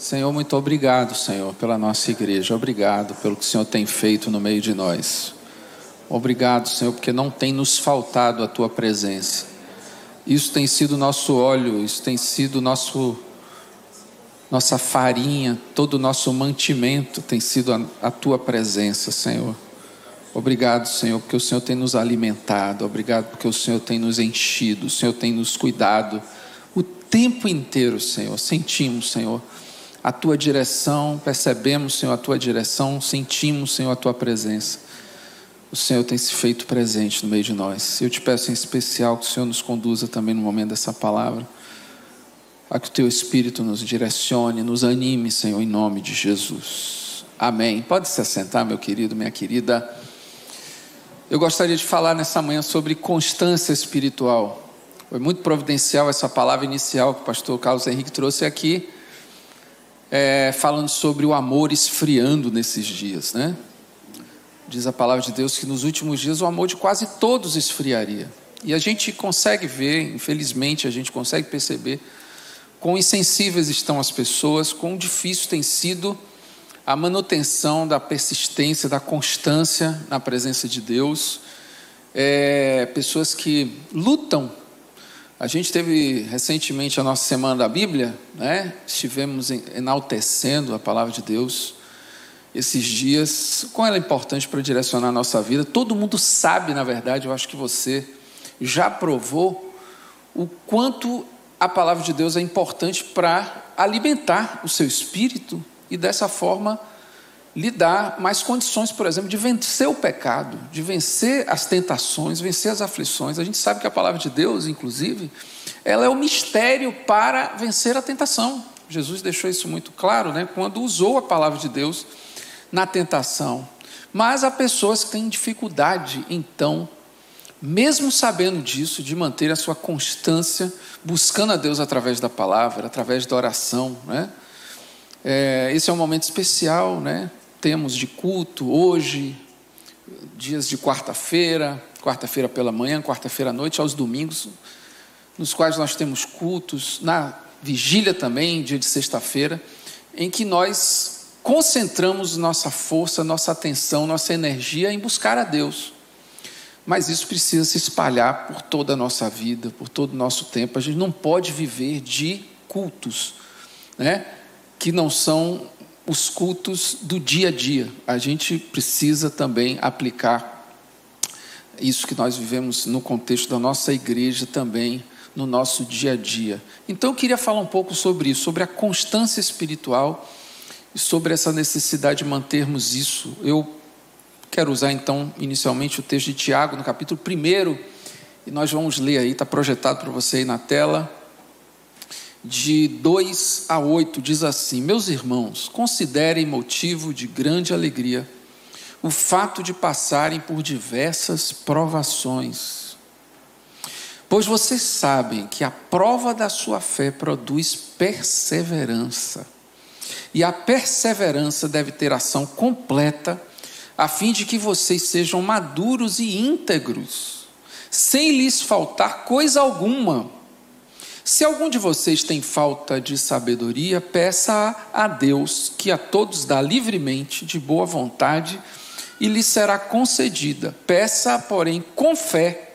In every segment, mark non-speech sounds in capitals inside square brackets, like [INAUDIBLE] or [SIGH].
Senhor, muito obrigado, Senhor, pela nossa igreja. Obrigado pelo que o Senhor tem feito no meio de nós. Obrigado, Senhor, porque não tem nos faltado a tua presença. Isso tem sido nosso óleo, isso tem sido nosso nossa farinha, todo o nosso mantimento tem sido a, a tua presença, Senhor. Obrigado, Senhor, porque o Senhor tem nos alimentado. Obrigado porque o Senhor tem nos enchido, o Senhor tem nos cuidado o tempo inteiro, Senhor. Sentimos, Senhor, a tua direção, percebemos, Senhor, a tua direção, sentimos, Senhor, a tua presença. O Senhor tem se feito presente no meio de nós. Eu te peço em especial que o Senhor nos conduza também no momento dessa palavra, a que o teu Espírito nos direcione, nos anime, Senhor, em nome de Jesus. Amém. Pode se assentar, meu querido, minha querida. Eu gostaria de falar nessa manhã sobre constância espiritual. Foi muito providencial essa palavra inicial que o pastor Carlos Henrique trouxe aqui é, falando sobre o amor esfriando nesses dias, né? Diz a palavra de Deus que nos últimos dias o amor de quase todos esfriaria. E a gente consegue ver, infelizmente, a gente consegue perceber quão insensíveis estão as pessoas, quão difícil tem sido a manutenção da persistência, da constância na presença de Deus. É, pessoas que lutam a gente teve recentemente a nossa semana da Bíblia, né? Estivemos enaltecendo a palavra de Deus esses dias. Como ela é importante para direcionar a nossa vida? Todo mundo sabe, na verdade, eu acho que você já provou o quanto a palavra de Deus é importante para alimentar o seu espírito e dessa forma lhe dá mais condições, por exemplo, de vencer o pecado, de vencer as tentações, vencer as aflições. A gente sabe que a palavra de Deus, inclusive, ela é o mistério para vencer a tentação. Jesus deixou isso muito claro, né, quando usou a palavra de Deus na tentação. Mas há pessoas que têm dificuldade, então, mesmo sabendo disso, de manter a sua constância, buscando a Deus através da palavra, através da oração, né? É, esse é um momento especial, né? Temos de culto hoje, dias de quarta-feira, quarta-feira pela manhã, quarta-feira à noite, aos domingos, nos quais nós temos cultos, na vigília também, dia de sexta-feira, em que nós concentramos nossa força, nossa atenção, nossa energia em buscar a Deus. Mas isso precisa se espalhar por toda a nossa vida, por todo o nosso tempo. A gente não pode viver de cultos, né? Que não são os cultos do dia a dia. A gente precisa também aplicar isso que nós vivemos no contexto da nossa igreja também no nosso dia a dia. Então eu queria falar um pouco sobre isso, sobre a constância espiritual e sobre essa necessidade de mantermos isso. Eu quero usar então inicialmente o texto de Tiago no capítulo 1 e nós vamos ler aí, está projetado para você aí na tela de 2 a 8, diz assim: Meus irmãos, considerem motivo de grande alegria o fato de passarem por diversas provações, pois vocês sabem que a prova da sua fé produz perseverança, e a perseverança deve ter ação completa, a fim de que vocês sejam maduros e íntegros, sem lhes faltar coisa alguma. Se algum de vocês tem falta de sabedoria, peça a Deus, que a todos dá livremente, de boa vontade, e lhe será concedida. Peça, porém, com fé,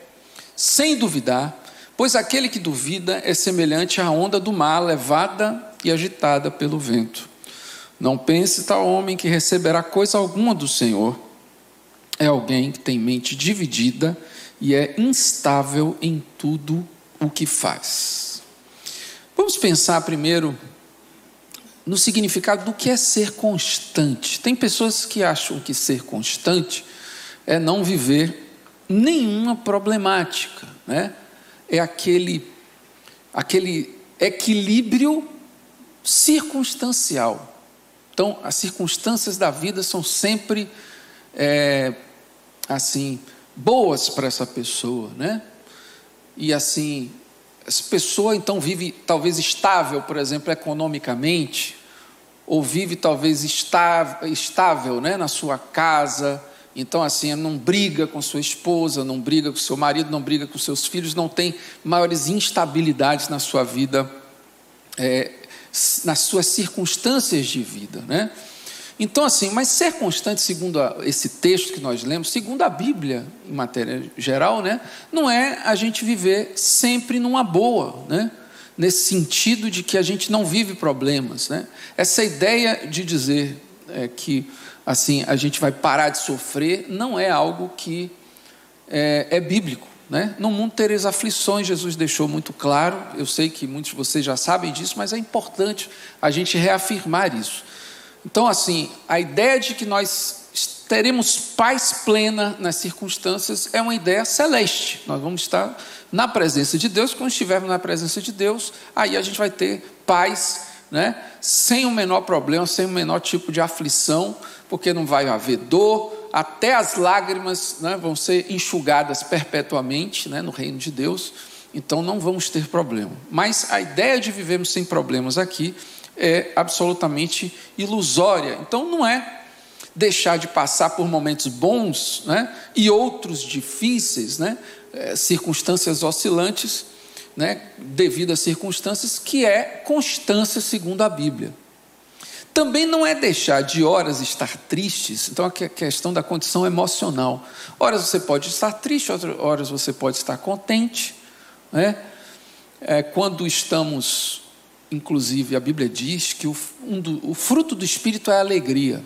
sem duvidar, pois aquele que duvida é semelhante à onda do mar levada e agitada pelo vento. Não pense tal homem que receberá coisa alguma do Senhor. É alguém que tem mente dividida e é instável em tudo o que faz. Vamos pensar primeiro no significado do que é ser constante. Tem pessoas que acham que ser constante é não viver nenhuma problemática, né? É aquele aquele equilíbrio circunstancial. Então, as circunstâncias da vida são sempre é, assim boas para essa pessoa, né? E assim, essa pessoa então vive talvez estável, por exemplo, economicamente, ou vive talvez estável, estável né, na sua casa. Então, assim, não briga com sua esposa, não briga com seu marido, não briga com seus filhos, não tem maiores instabilidades na sua vida é, nas suas circunstâncias de vida, né? Então, assim, mas ser constante, segundo a, esse texto que nós lemos, segundo a Bíblia, em matéria geral, né, não é a gente viver sempre numa boa, né? nesse sentido de que a gente não vive problemas. Né? Essa ideia de dizer é, que assim a gente vai parar de sofrer não é algo que é, é bíblico. Né? No mundo tereis aflições, Jesus deixou muito claro. Eu sei que muitos de vocês já sabem disso, mas é importante a gente reafirmar isso. Então, assim, a ideia de que nós teremos paz plena nas circunstâncias é uma ideia celeste. Nós vamos estar na presença de Deus. Quando estivermos na presença de Deus, aí a gente vai ter paz, né? sem o menor problema, sem o menor tipo de aflição, porque não vai haver dor, até as lágrimas né, vão ser enxugadas perpetuamente né, no reino de Deus, então não vamos ter problema. Mas a ideia de vivermos sem problemas aqui é absolutamente ilusória. Então não é deixar de passar por momentos bons né, e outros difíceis, né, é, circunstâncias oscilantes, né, devido às circunstâncias, que é constância segundo a Bíblia. Também não é deixar de horas estar tristes, então a questão da condição emocional. Horas você pode estar triste, horas você pode estar contente. Né? É, quando estamos, inclusive, a Bíblia diz que o, um do, o fruto do Espírito é a alegria.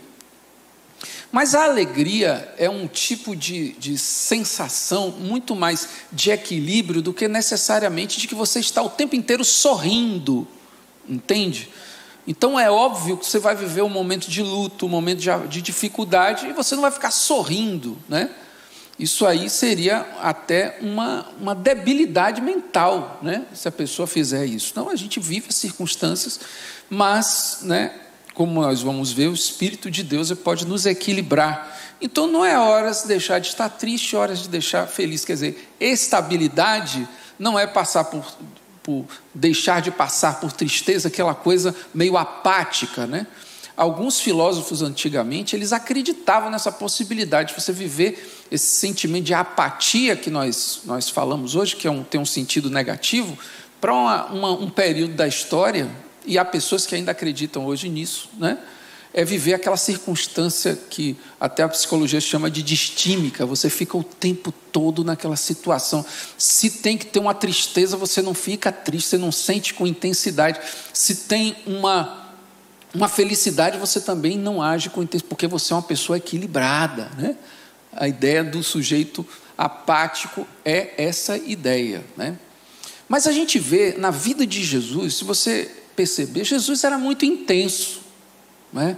Mas a alegria é um tipo de, de sensação muito mais de equilíbrio do que necessariamente de que você está o tempo inteiro sorrindo, entende? Então é óbvio que você vai viver um momento de luto, um momento de, de dificuldade, e você não vai ficar sorrindo, né? Isso aí seria até uma, uma debilidade mental, né? Se a pessoa fizer isso. Não, a gente vive as circunstâncias, mas, né? Como nós vamos ver, o Espírito de Deus pode nos equilibrar. Então não é horas de deixar de estar triste, horas de deixar feliz. Quer dizer, estabilidade não é passar por por deixar de passar por tristeza, aquela coisa meio apática, né? Alguns filósofos antigamente, eles acreditavam nessa possibilidade de você viver esse sentimento de apatia que nós, nós falamos hoje, que é um, tem um sentido negativo, para um período da história, e há pessoas que ainda acreditam hoje nisso, né? é viver aquela circunstância que até a psicologia chama de distímica. Você fica o tempo todo naquela situação. Se tem que ter uma tristeza, você não fica triste, você não sente com intensidade. Se tem uma, uma felicidade, você também não age com intensidade, porque você é uma pessoa equilibrada. Né? A ideia do sujeito apático é essa ideia. Né? Mas a gente vê na vida de Jesus, se você perceber, Jesus era muito intenso. Né?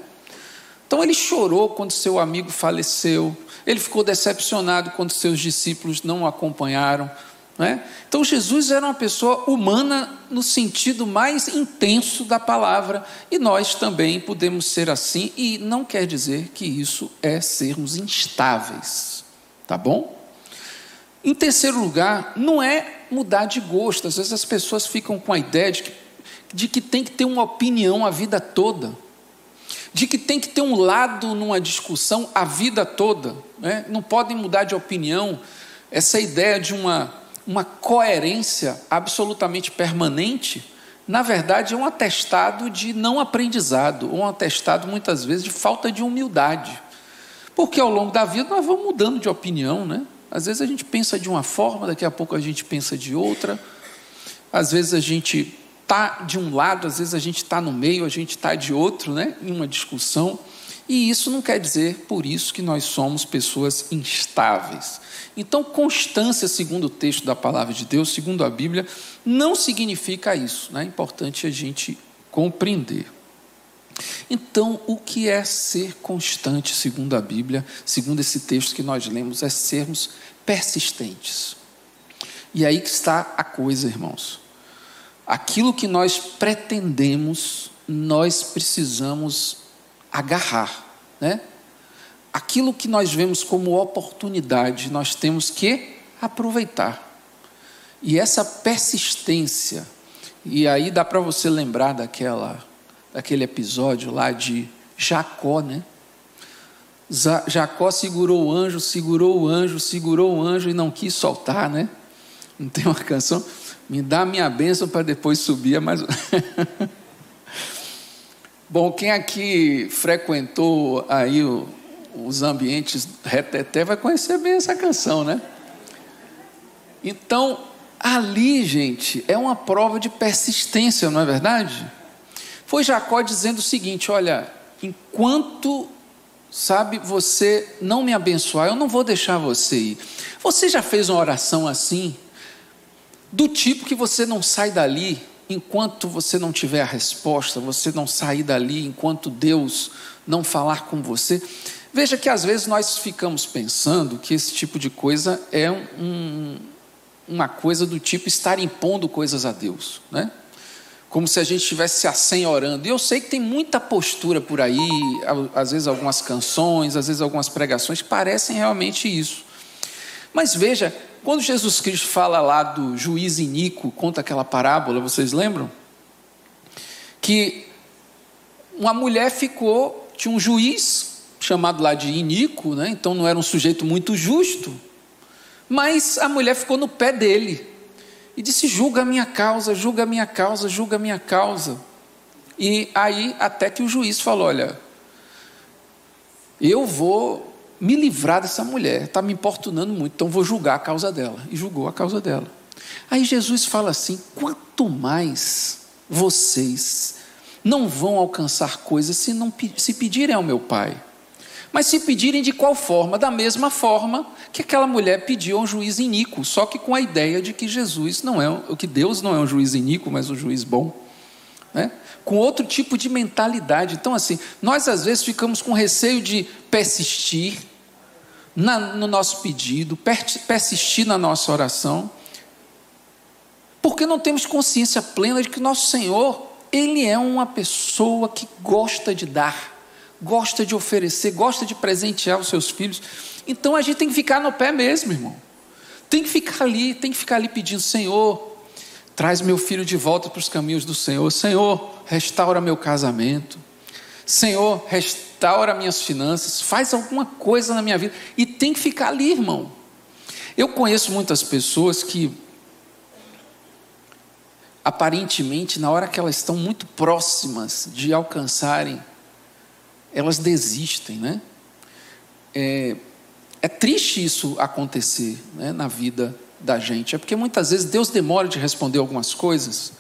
Então ele chorou quando seu amigo faleceu, ele ficou decepcionado quando seus discípulos não o acompanharam. Né? Então Jesus era uma pessoa humana no sentido mais intenso da palavra, e nós também podemos ser assim, e não quer dizer que isso é sermos instáveis, tá bom? Em terceiro lugar, não é mudar de gosto, às vezes as pessoas ficam com a ideia de que, de que tem que ter uma opinião a vida toda de que tem que ter um lado numa discussão a vida toda, né? não podem mudar de opinião. Essa ideia de uma, uma coerência absolutamente permanente, na verdade, é um atestado de não aprendizado, um atestado muitas vezes de falta de humildade. Porque ao longo da vida nós vamos mudando de opinião, né? Às vezes a gente pensa de uma forma, daqui a pouco a gente pensa de outra. Às vezes a gente está de um lado, às vezes a gente está no meio, a gente está de outro, né, em uma discussão. E isso não quer dizer, por isso, que nós somos pessoas instáveis. Então, constância, segundo o texto da palavra de Deus, segundo a Bíblia, não significa isso. Né? É importante a gente compreender. Então, o que é ser constante, segundo a Bíblia, segundo esse texto que nós lemos, é sermos persistentes. E aí que está a coisa, irmãos aquilo que nós pretendemos nós precisamos agarrar, né? Aquilo que nós vemos como oportunidade, nós temos que aproveitar. E essa persistência, e aí dá para você lembrar daquela, daquele episódio lá de Jacó, né? Jacó segurou o anjo, segurou o anjo, segurou o anjo e não quis soltar, né? Não tem uma canção? Me dá minha bênção para depois subir, mas. [LAUGHS] Bom, quem aqui frequentou aí o, os ambientes reteté vai conhecer bem essa canção, né? Então, ali, gente, é uma prova de persistência, não é verdade? Foi Jacó dizendo o seguinte: olha, enquanto, sabe, você não me abençoar, eu não vou deixar você ir. Você já fez uma oração assim? Do tipo que você não sai dali enquanto você não tiver a resposta, você não sair dali enquanto Deus não falar com você. Veja que às vezes nós ficamos pensando que esse tipo de coisa é um, uma coisa do tipo estar impondo coisas a Deus, né? Como se a gente estivesse se orando. E eu sei que tem muita postura por aí, às vezes algumas canções, às vezes algumas pregações que parecem realmente isso. Mas veja, quando Jesus Cristo fala lá do juiz iníquo, conta aquela parábola, vocês lembram? Que uma mulher ficou, tinha um juiz chamado lá de iníquo, né? então não era um sujeito muito justo, mas a mulher ficou no pé dele e disse: julga a minha causa, julga a minha causa, julga a minha causa. E aí, até que o juiz falou: olha, eu vou me livrar dessa mulher, está me importunando muito, então vou julgar a causa dela. E julgou a causa dela. Aí Jesus fala assim: quanto mais vocês não vão alcançar coisas se não se pedirem ao meu Pai. Mas se pedirem de qual forma? Da mesma forma que aquela mulher pediu a um juiz iníquo, só que com a ideia de que Jesus não é, que Deus não é um juiz iníquo, mas um juiz bom. Né? Com outro tipo de mentalidade. Então, assim, nós às vezes ficamos com receio de persistir na, no nosso pedido, persistir na nossa oração, porque não temos consciência plena de que nosso Senhor, Ele é uma pessoa que gosta de dar gosta de oferecer, gosta de presentear os seus filhos. Então a gente tem que ficar no pé mesmo, irmão. Tem que ficar ali, tem que ficar ali pedindo: Senhor, traz meu filho de volta para os caminhos do Senhor. Senhor, restaura meu casamento. Senhor, restaura minhas finanças. Faz alguma coisa na minha vida. E tem que ficar ali, irmão. Eu conheço muitas pessoas que, aparentemente, na hora que elas estão muito próximas de alcançarem elas desistem, né? É, é triste isso acontecer né, na vida da gente. É porque muitas vezes Deus demora de responder algumas coisas,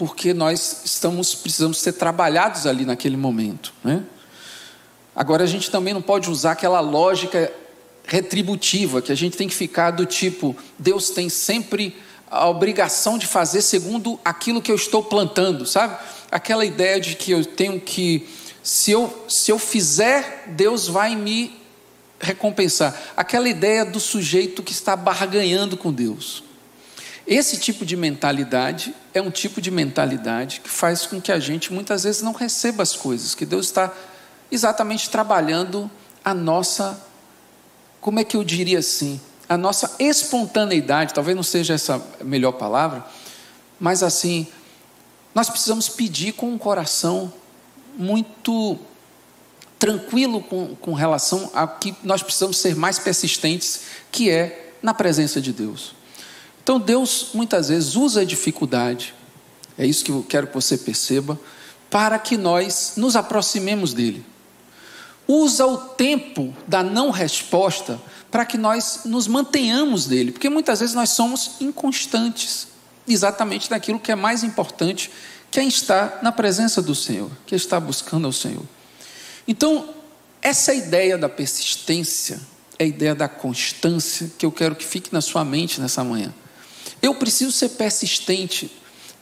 porque nós estamos precisamos ser trabalhados ali naquele momento, né? Agora a gente também não pode usar aquela lógica retributiva que a gente tem que ficar do tipo Deus tem sempre a obrigação de fazer segundo aquilo que eu estou plantando, sabe? Aquela ideia de que eu tenho que se eu, se eu fizer, Deus vai me recompensar. Aquela ideia do sujeito que está barganhando com Deus. Esse tipo de mentalidade é um tipo de mentalidade que faz com que a gente muitas vezes não receba as coisas, que Deus está exatamente trabalhando a nossa, como é que eu diria assim, a nossa espontaneidade, talvez não seja essa a melhor palavra, mas assim, nós precisamos pedir com um coração muito tranquilo com, com relação a que nós precisamos ser mais persistentes, que é na presença de Deus. Então Deus muitas vezes usa a dificuldade, é isso que eu quero que você perceba, para que nós nos aproximemos dele. Usa o tempo da não resposta para que nós nos mantenhamos dele, porque muitas vezes nós somos inconstantes, exatamente naquilo que é mais importante quem está na presença do Senhor, que está buscando ao Senhor. Então, essa ideia da persistência é a ideia da constância que eu quero que fique na sua mente nessa manhã. Eu preciso ser persistente,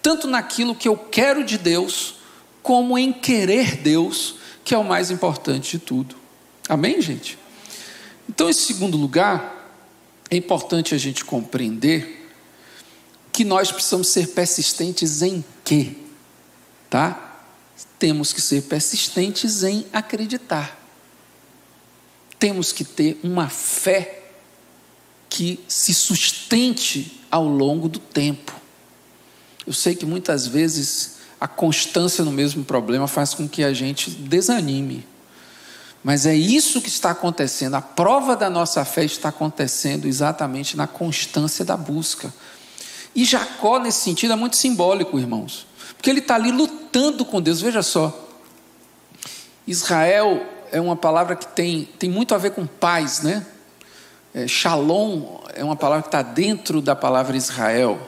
tanto naquilo que eu quero de Deus, como em querer Deus, que é o mais importante de tudo. Amém, gente? Então, em segundo lugar, é importante a gente compreender que nós precisamos ser persistentes em quê? tá? temos que ser persistentes em acreditar. Temos que ter uma fé que se sustente ao longo do tempo. Eu sei que muitas vezes a constância no mesmo problema faz com que a gente desanime. Mas é isso que está acontecendo. A prova da nossa fé está acontecendo exatamente na constância da busca. E Jacó, nesse sentido, é muito simbólico, irmãos. Porque ele está ali lutando com Deus. Veja só. Israel é uma palavra que tem, tem muito a ver com paz, né? É, shalom é uma palavra que está dentro da palavra Israel.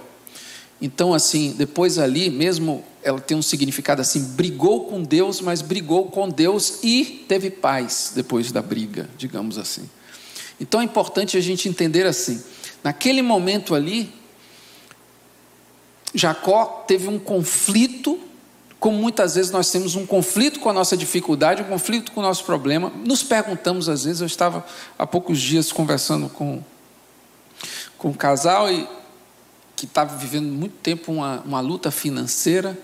Então, assim, depois ali, mesmo ela tem um significado assim: brigou com Deus, mas brigou com Deus e teve paz depois da briga, digamos assim. Então é importante a gente entender assim: naquele momento ali, Jacó teve um conflito, como muitas vezes nós temos um conflito com a nossa dificuldade, um conflito com o nosso problema. Nos perguntamos às vezes, eu estava há poucos dias conversando com, com um casal e que estava vivendo muito tempo uma, uma luta financeira,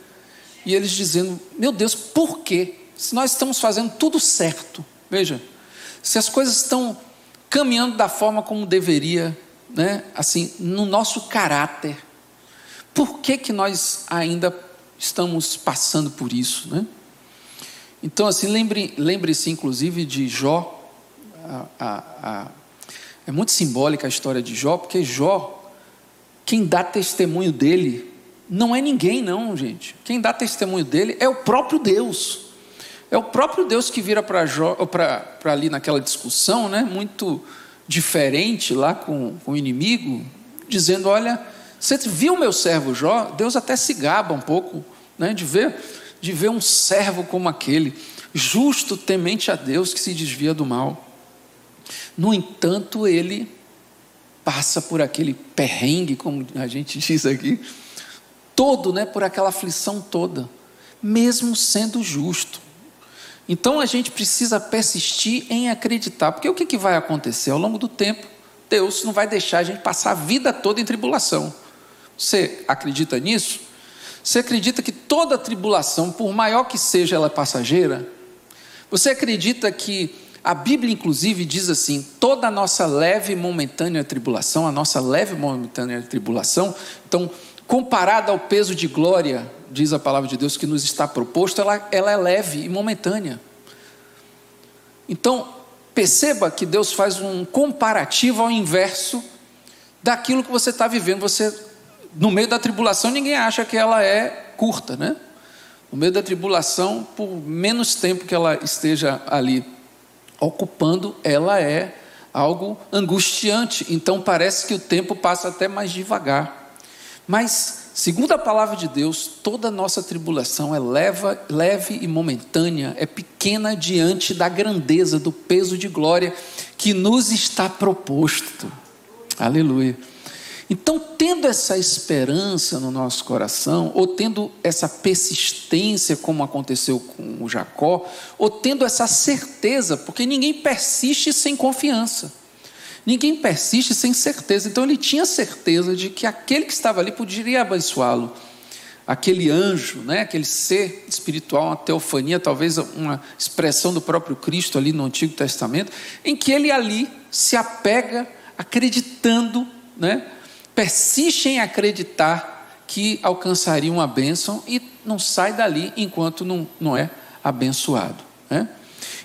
e eles dizendo: Meu Deus, por quê? Se nós estamos fazendo tudo certo, veja, se as coisas estão caminhando da forma como deveria, né, assim, no nosso caráter, por que, que nós ainda estamos passando por isso, né? Então, assim, lembre-se lembre inclusive de Jó, a, a, a, é muito simbólica a história de Jó, porque Jó quem dá testemunho dele não é ninguém, não, gente. Quem dá testemunho dele é o próprio Deus. É o próprio Deus que vira para ali naquela discussão, né, muito diferente lá com, com o inimigo, dizendo: Olha, você viu meu servo Jó? Deus até se gaba um pouco né, de, ver, de ver um servo como aquele, justo, temente a Deus, que se desvia do mal. No entanto, ele passa por aquele perrengue, como a gente [LAUGHS] diz aqui, todo, né, por aquela aflição toda, mesmo sendo justo. Então a gente precisa persistir em acreditar, porque o que, que vai acontecer ao longo do tempo? Deus não vai deixar a gente passar a vida toda em tribulação. Você acredita nisso? Você acredita que toda tribulação, por maior que seja ela passageira? Você acredita que a Bíblia, inclusive, diz assim: toda a nossa leve e momentânea tribulação, a nossa leve e momentânea tribulação, então, comparada ao peso de glória, diz a palavra de Deus, que nos está proposto, ela, ela é leve e momentânea. Então, perceba que Deus faz um comparativo ao inverso daquilo que você está vivendo. Você, no meio da tribulação, ninguém acha que ela é curta, né? No meio da tribulação, por menos tempo que ela esteja ali ocupando, ela é algo angustiante. Então parece que o tempo passa até mais devagar. Mas, segundo a palavra de Deus, toda nossa tribulação é leva, leve e momentânea, é pequena diante da grandeza, do peso de glória que nos está proposto. Aleluia. Então, tendo essa esperança no nosso coração, ou tendo essa persistência, como aconteceu com o Jacó, ou tendo essa certeza, porque ninguém persiste sem confiança, ninguém persiste sem certeza. Então, ele tinha certeza de que aquele que estava ali poderia abençoá-lo, aquele anjo, né, aquele ser espiritual, uma teofania, talvez uma expressão do próprio Cristo ali no Antigo Testamento, em que ele ali se apega acreditando, né? Persiste em acreditar que alcançaria uma bênção e não sai dali enquanto não, não é abençoado. Né?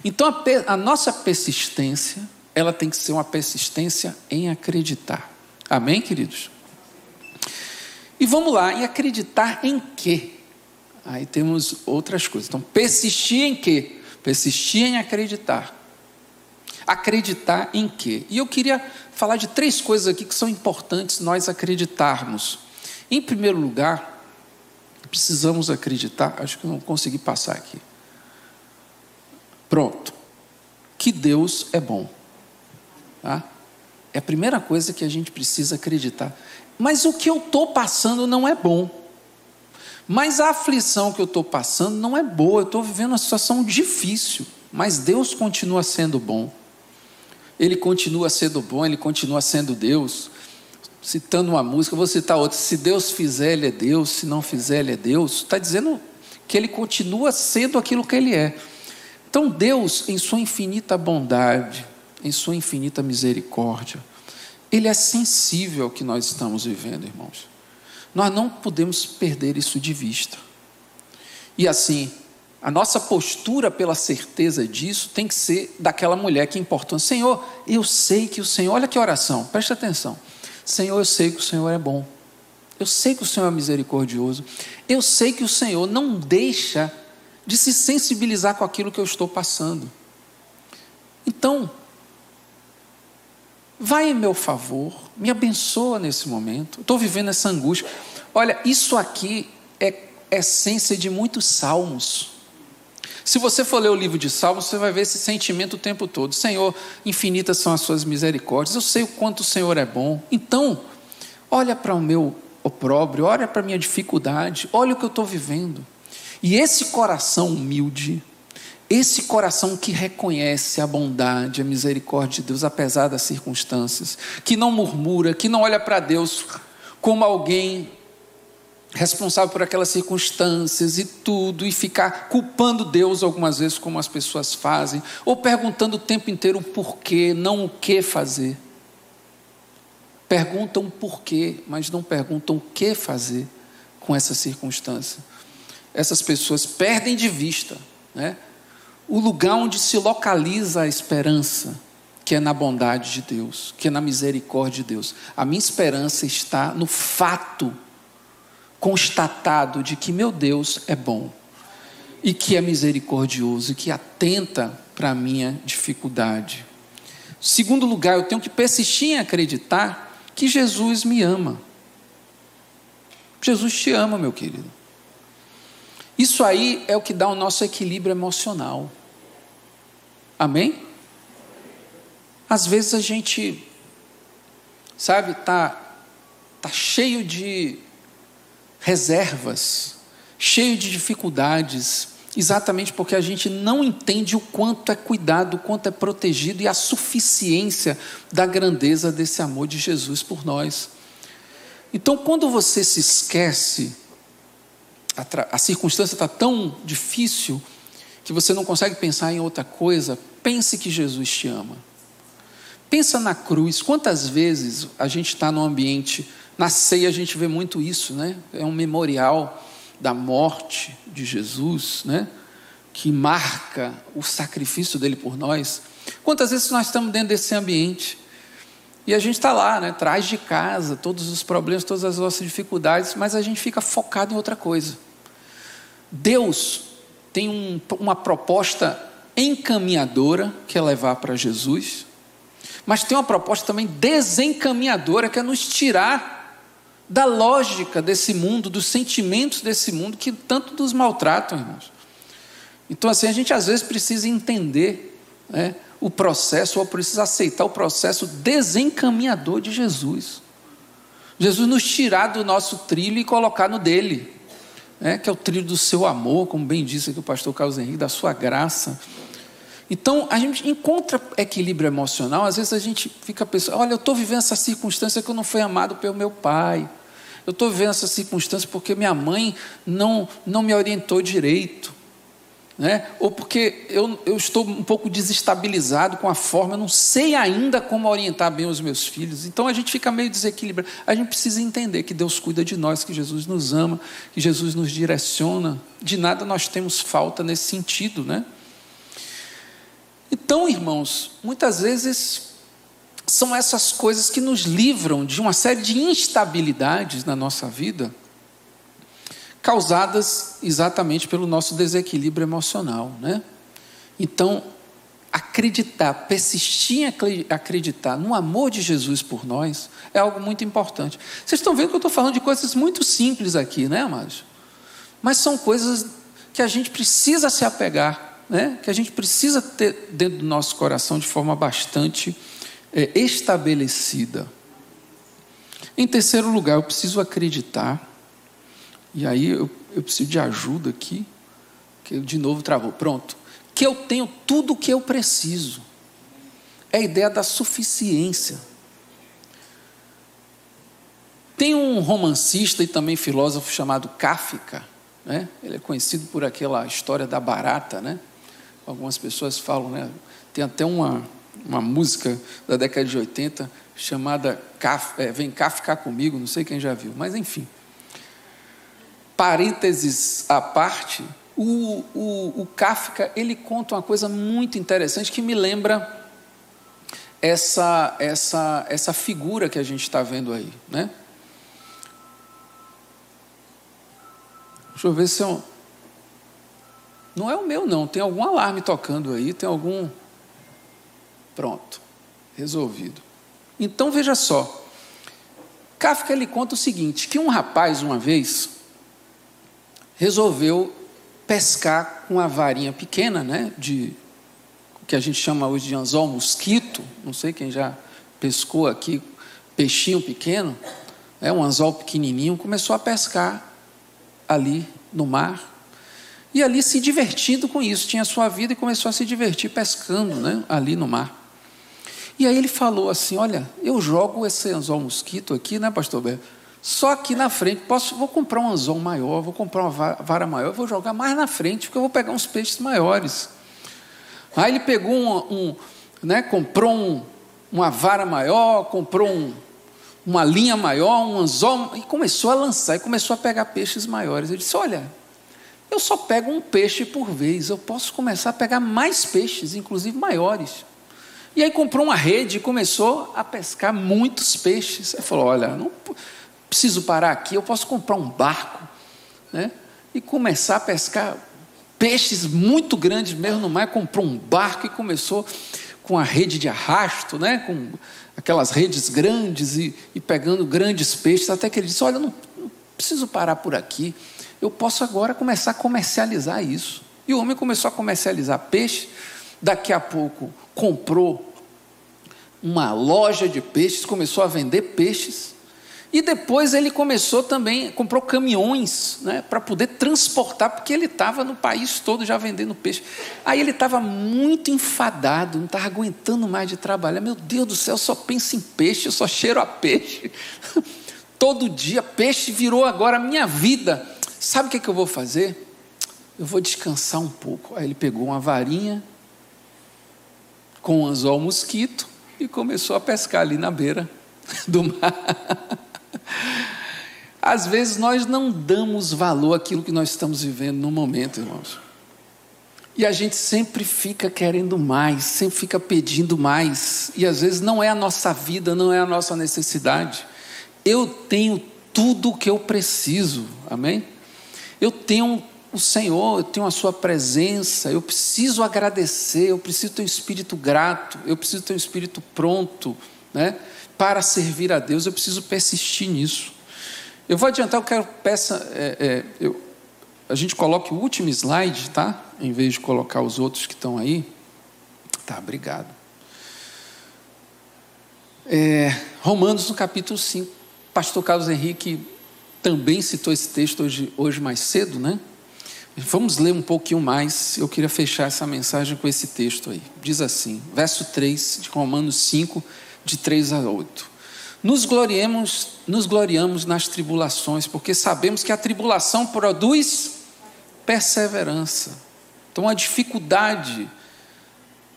Então a, a nossa persistência, ela tem que ser uma persistência em acreditar. Amém, queridos? E vamos lá, em acreditar em quê? Aí temos outras coisas. Então, persistir em quê? Persistir em acreditar. Acreditar em quê? E eu queria falar de três coisas aqui que são importantes nós acreditarmos. Em primeiro lugar, precisamos acreditar, acho que eu não consegui passar aqui. Pronto. Que Deus é bom. Tá? É a primeira coisa que a gente precisa acreditar. Mas o que eu estou passando não é bom. Mas a aflição que eu estou passando não é boa. Eu estou vivendo uma situação difícil. Mas Deus continua sendo bom. Ele continua sendo bom, ele continua sendo Deus. Citando uma música, vou citar outra: se Deus fizer, ele é Deus, se não fizer, ele é Deus. Está dizendo que ele continua sendo aquilo que ele é. Então, Deus, em sua infinita bondade, em sua infinita misericórdia, ele é sensível ao que nós estamos vivendo, irmãos. Nós não podemos perder isso de vista. E assim, a nossa postura pela certeza disso tem que ser daquela mulher que importou. Senhor, eu sei que o Senhor, olha que oração, presta atenção. Senhor, eu sei que o Senhor é bom. Eu sei que o Senhor é misericordioso. Eu sei que o Senhor não deixa de se sensibilizar com aquilo que eu estou passando. Então, vai em meu favor, me abençoa nesse momento. Estou vivendo essa angústia. Olha, isso aqui é essência de muitos salmos. Se você for ler o livro de Salmos, você vai ver esse sentimento o tempo todo. Senhor, infinitas são as suas misericórdias. Eu sei o quanto o Senhor é bom. Então, olha para o meu opróbrio, olha para a minha dificuldade, olha o que eu estou vivendo. E esse coração humilde, esse coração que reconhece a bondade, a misericórdia de Deus, apesar das circunstâncias, que não murmura, que não olha para Deus como alguém responsável por aquelas circunstâncias e tudo, e ficar culpando Deus algumas vezes, como as pessoas fazem, ou perguntando o tempo inteiro o porquê, não o que fazer. Perguntam porquê, mas não perguntam o que fazer com essa circunstância. Essas pessoas perdem de vista né, o lugar onde se localiza a esperança, que é na bondade de Deus, que é na misericórdia de Deus. A minha esperança está no fato constatado de que meu Deus é bom e que é misericordioso e que atenta para a minha dificuldade. Segundo lugar, eu tenho que persistir em acreditar que Jesus me ama. Jesus te ama, meu querido. Isso aí é o que dá o nosso equilíbrio emocional. Amém? Às vezes a gente, sabe, tá tá cheio de reservas, cheio de dificuldades, exatamente porque a gente não entende o quanto é cuidado, o quanto é protegido e a suficiência da grandeza desse amor de Jesus por nós. Então, quando você se esquece, a, a circunstância está tão difícil que você não consegue pensar em outra coisa, pense que Jesus te ama. Pensa na cruz. Quantas vezes a gente está num ambiente, na ceia a gente vê muito isso, né? É um memorial da morte de Jesus, né? que marca o sacrifício dele por nós. Quantas vezes nós estamos dentro desse ambiente e a gente está lá, né, traz de casa todos os problemas, todas as nossas dificuldades, mas a gente fica focado em outra coisa. Deus tem um, uma proposta encaminhadora, que é levar para Jesus, mas tem uma proposta também desencaminhadora, que é nos tirar da lógica desse mundo, dos sentimentos desse mundo que tanto nos maltratam, irmãos. Então, assim, a gente às vezes precisa entender né, o processo, ou precisa aceitar o processo desencaminhador de Jesus. Jesus nos tirar do nosso trilho e colocar no dele, né, que é o trilho do seu amor, como bem disse aqui o pastor Carlos Henrique, da sua graça. Então, a gente encontra equilíbrio emocional, às vezes a gente fica pensando, olha, eu estou vivendo essa circunstância que eu não fui amado pelo meu pai, eu estou vivendo essa circunstância porque minha mãe não, não me orientou direito. Né? Ou porque eu, eu estou um pouco desestabilizado com a forma, eu não sei ainda como orientar bem os meus filhos. Então a gente fica meio desequilibrado. A gente precisa entender que Deus cuida de nós, que Jesus nos ama, que Jesus nos direciona. De nada nós temos falta nesse sentido, né? Então, irmãos, muitas vezes são essas coisas que nos livram de uma série de instabilidades na nossa vida, causadas exatamente pelo nosso desequilíbrio emocional, né? Então, acreditar, persistir em acreditar no amor de Jesus por nós é algo muito importante. Vocês estão vendo que eu estou falando de coisas muito simples aqui, né, amados? Mas são coisas que a gente precisa se apegar, né? que a gente precisa ter dentro do nosso coração de forma bastante é, estabelecida. Em terceiro lugar, eu preciso acreditar, e aí eu, eu preciso de ajuda aqui, que de novo travou. Pronto. Que eu tenho tudo o que eu preciso. É a ideia da suficiência. Tem um romancista e também filósofo chamado Kafka, né? Ele é conhecido por aquela história da barata, né? Algumas pessoas falam, né? Tem até uma, uma música da década de 80 chamada é, Vem cá ficar comigo, não sei quem já viu, mas enfim. Parênteses à parte, o, o, o Kafka ele conta uma coisa muito interessante que me lembra essa, essa, essa figura que a gente está vendo aí. Né? Deixa eu ver se eu. Não é o meu, não. Tem algum alarme tocando aí, tem algum. Pronto, resolvido. Então veja só. Kafka ele conta o seguinte: que um rapaz, uma vez, resolveu pescar com uma varinha pequena, né, de que a gente chama hoje de anzol mosquito, não sei quem já pescou aqui, peixinho pequeno, é um anzol pequenininho, começou a pescar ali no mar. E ali se divertindo com isso, tinha sua vida e começou a se divertir pescando né, ali no mar. E aí ele falou assim: Olha, eu jogo esse anzol mosquito aqui, né, pastor Bé? Só aqui na frente, posso, vou comprar um anzol maior, vou comprar uma vara maior, vou jogar mais na frente, porque eu vou pegar uns peixes maiores. Aí ele pegou um, um né, comprou um, uma vara maior, comprou um, uma linha maior, um anzol, e começou a lançar, e começou a pegar peixes maiores. Ele disse: Olha, eu só pego um peixe por vez, eu posso começar a pegar mais peixes, inclusive maiores. E aí comprou uma rede e começou a pescar muitos peixes. Ele falou: Olha, não preciso parar aqui, eu posso comprar um barco, né? E começar a pescar peixes muito grandes mesmo no mar, comprou um barco e começou com a rede de arrasto, né? com aquelas redes grandes e, e pegando grandes peixes, até que ele disse: Olha, não, não preciso parar por aqui, eu posso agora começar a comercializar isso. E o homem começou a comercializar peixe, daqui a pouco comprou uma loja de peixes, começou a vender peixes. E depois ele começou também, comprou caminhões né, para poder transportar, porque ele estava no país todo já vendendo peixe. Aí ele estava muito enfadado, não estava aguentando mais de trabalhar. Meu Deus do céu, só penso em peixe, eu só cheiro a peixe. [LAUGHS] Todo dia, peixe virou agora a minha vida. Sabe o que, é que eu vou fazer? Eu vou descansar um pouco. Aí ele pegou uma varinha com um anzol mosquito e começou a pescar ali na beira do mar. Às vezes nós não damos valor àquilo que nós estamos vivendo no momento, irmãos. E a gente sempre fica querendo mais, sempre fica pedindo mais. E às vezes não é a nossa vida, não é a nossa necessidade. Eu tenho tudo o que eu preciso, amém? Eu tenho o Senhor, eu tenho a Sua presença, eu preciso agradecer, eu preciso ter um espírito grato, eu preciso ter um espírito pronto, né? para servir a Deus, eu preciso persistir nisso. Eu vou adiantar, eu quero peça, é, é, eu, a gente coloque o último slide, tá? Em vez de colocar os outros que estão aí. Tá, obrigado. É, Romanos no capítulo 5. Pastor Carlos Henrique também citou esse texto hoje, hoje mais cedo, né? Vamos ler um pouquinho mais. Eu queria fechar essa mensagem com esse texto aí. Diz assim, verso 3 de Romanos 5, de 3 a 8. Nos gloriemos, nos gloriamos nas tribulações, porque sabemos que a tribulação produz perseverança. Então a dificuldade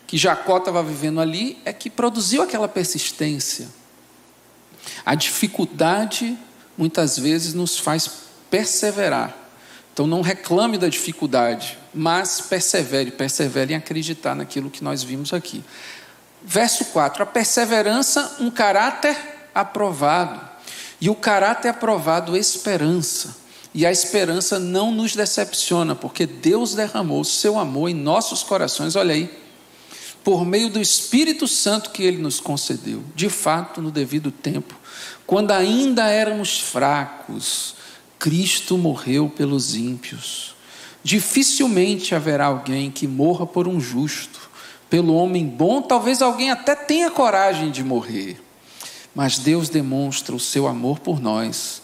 que Jacó estava vivendo ali é que produziu aquela persistência. A dificuldade muitas vezes nos faz perseverar. Então não reclame da dificuldade, mas persevere, persevere em acreditar naquilo que nós vimos aqui. Verso 4: a perseverança, um caráter aprovado. E o caráter aprovado, esperança. E a esperança não nos decepciona, porque Deus derramou o seu amor em nossos corações, olha aí, por meio do Espírito Santo que ele nos concedeu, de fato, no devido tempo. Quando ainda éramos fracos, Cristo morreu pelos ímpios. Dificilmente haverá alguém que morra por um justo pelo homem bom, talvez alguém até tenha coragem de morrer. Mas Deus demonstra o seu amor por nós.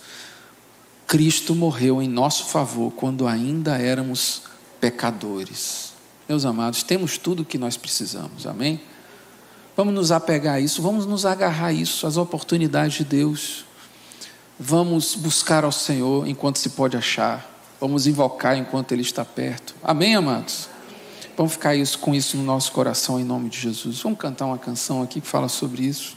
Cristo morreu em nosso favor quando ainda éramos pecadores. Meus amados, temos tudo o que nós precisamos, amém? Vamos nos apegar a isso, vamos nos agarrar a isso, às oportunidades de Deus. Vamos buscar ao Senhor enquanto se pode achar. Vamos invocar enquanto Ele está perto. Amém, amados? Vamos ficar isso, com isso no nosso coração em nome de Jesus. Vamos cantar uma canção aqui que fala sobre isso.